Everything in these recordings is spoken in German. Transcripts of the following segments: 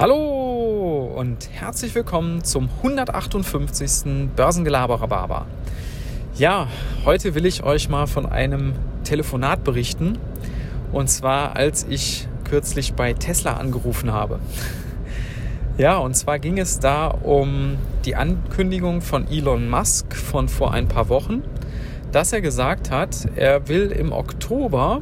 Hallo und herzlich willkommen zum 158. Börsengelaberer Barber. Ja, heute will ich euch mal von einem Telefonat berichten. Und zwar, als ich kürzlich bei Tesla angerufen habe. Ja, und zwar ging es da um die Ankündigung von Elon Musk von vor ein paar Wochen, dass er gesagt hat, er will im Oktober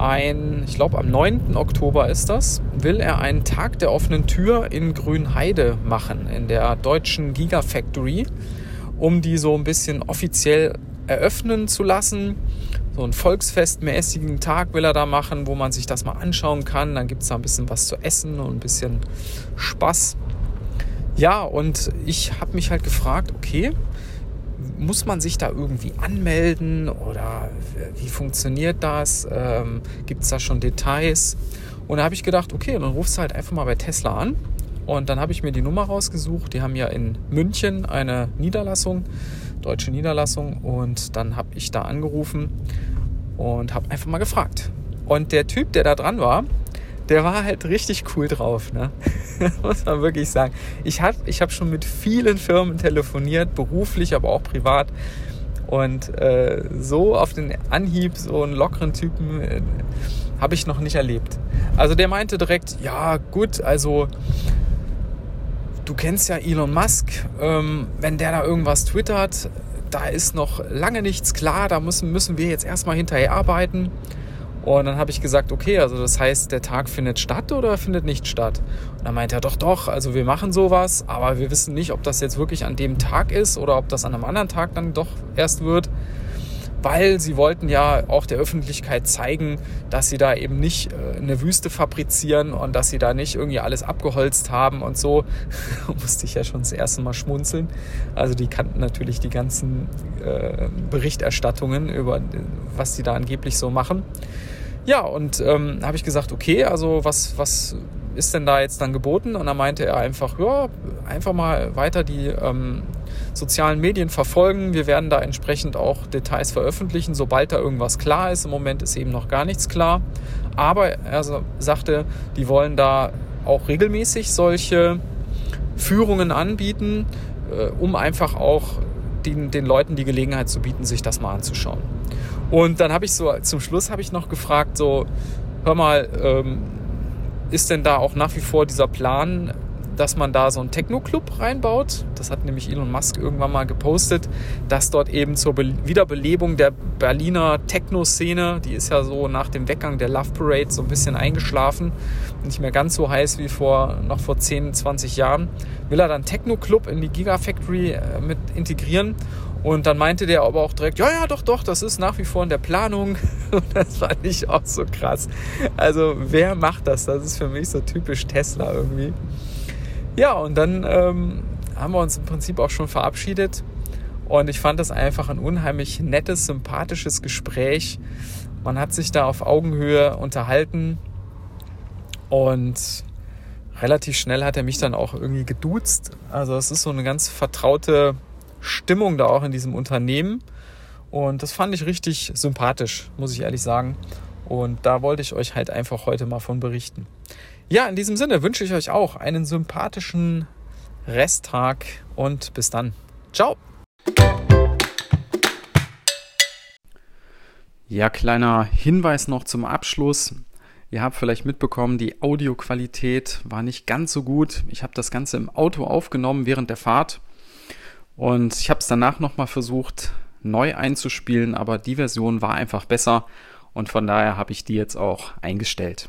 ein, ich glaube am 9. Oktober ist das, will er einen Tag der offenen Tür in Grünheide machen, in der deutschen Gigafactory, um die so ein bisschen offiziell eröffnen zu lassen. So einen volksfestmäßigen Tag will er da machen, wo man sich das mal anschauen kann. Dann gibt es da ein bisschen was zu essen und ein bisschen Spaß. Ja, und ich habe mich halt gefragt, okay, muss man sich da irgendwie anmelden oder wie funktioniert das? Ähm, Gibt es da schon Details? Und da habe ich gedacht, okay, dann rufst du halt einfach mal bei Tesla an. Und dann habe ich mir die Nummer rausgesucht. Die haben ja in München eine Niederlassung, deutsche Niederlassung. Und dann habe ich da angerufen und habe einfach mal gefragt. Und der Typ, der da dran war, der war halt richtig cool drauf, ne? muss man wirklich sagen. Ich habe ich hab schon mit vielen Firmen telefoniert, beruflich, aber auch privat. Und äh, so auf den Anhieb, so einen lockeren Typen, äh, habe ich noch nicht erlebt. Also der meinte direkt, ja gut, also du kennst ja Elon Musk, ähm, wenn der da irgendwas twittert, da ist noch lange nichts klar, da müssen, müssen wir jetzt erstmal hinterher arbeiten. Und dann habe ich gesagt, okay, also das heißt, der Tag findet statt oder findet nicht statt? Und dann meinte er, doch, doch, also wir machen sowas, aber wir wissen nicht, ob das jetzt wirklich an dem Tag ist oder ob das an einem anderen Tag dann doch erst wird weil sie wollten ja auch der Öffentlichkeit zeigen, dass sie da eben nicht äh, eine Wüste fabrizieren und dass sie da nicht irgendwie alles abgeholzt haben und so. musste ich ja schon das erste Mal schmunzeln. Also die kannten natürlich die ganzen äh, Berichterstattungen über was sie da angeblich so machen. Ja, und ähm, habe ich gesagt, okay, also was, was ist denn da jetzt dann geboten? Und dann meinte er einfach, ja, einfach mal weiter die ähm, sozialen Medien verfolgen. Wir werden da entsprechend auch Details veröffentlichen, sobald da irgendwas klar ist. Im Moment ist eben noch gar nichts klar. Aber er sagte, die wollen da auch regelmäßig solche Führungen anbieten, äh, um einfach auch den, den Leuten die Gelegenheit zu bieten, sich das mal anzuschauen. Und dann habe ich so zum Schluss habe ich noch gefragt, so, hör mal, ähm, ist denn da auch nach wie vor dieser Plan, dass man da so einen Techno-Club reinbaut. Das hat nämlich Elon Musk irgendwann mal gepostet, dass dort eben zur Be Wiederbelebung der Berliner Techno-Szene, die ist ja so nach dem Weggang der Love Parade so ein bisschen eingeschlafen, nicht mehr ganz so heiß wie vor, noch vor 10, 20 Jahren, will er dann Techno-Club in die Gigafactory äh, mit integrieren. Und dann meinte der aber auch direkt, ja, ja, doch, doch, das ist nach wie vor in der Planung. Und das fand ich auch so krass. Also, wer macht das? Das ist für mich so typisch Tesla irgendwie. Ja, und dann ähm, haben wir uns im Prinzip auch schon verabschiedet. Und ich fand das einfach ein unheimlich nettes, sympathisches Gespräch. Man hat sich da auf Augenhöhe unterhalten und relativ schnell hat er mich dann auch irgendwie geduzt. Also es ist so eine ganz vertraute Stimmung da auch in diesem Unternehmen. Und das fand ich richtig sympathisch, muss ich ehrlich sagen. Und da wollte ich euch halt einfach heute mal von berichten. Ja, in diesem Sinne wünsche ich euch auch einen sympathischen Resttag und bis dann. Ciao. Ja, kleiner Hinweis noch zum Abschluss. Ihr habt vielleicht mitbekommen, die Audioqualität war nicht ganz so gut. Ich habe das Ganze im Auto aufgenommen während der Fahrt und ich habe es danach nochmal versucht neu einzuspielen, aber die Version war einfach besser und von daher habe ich die jetzt auch eingestellt.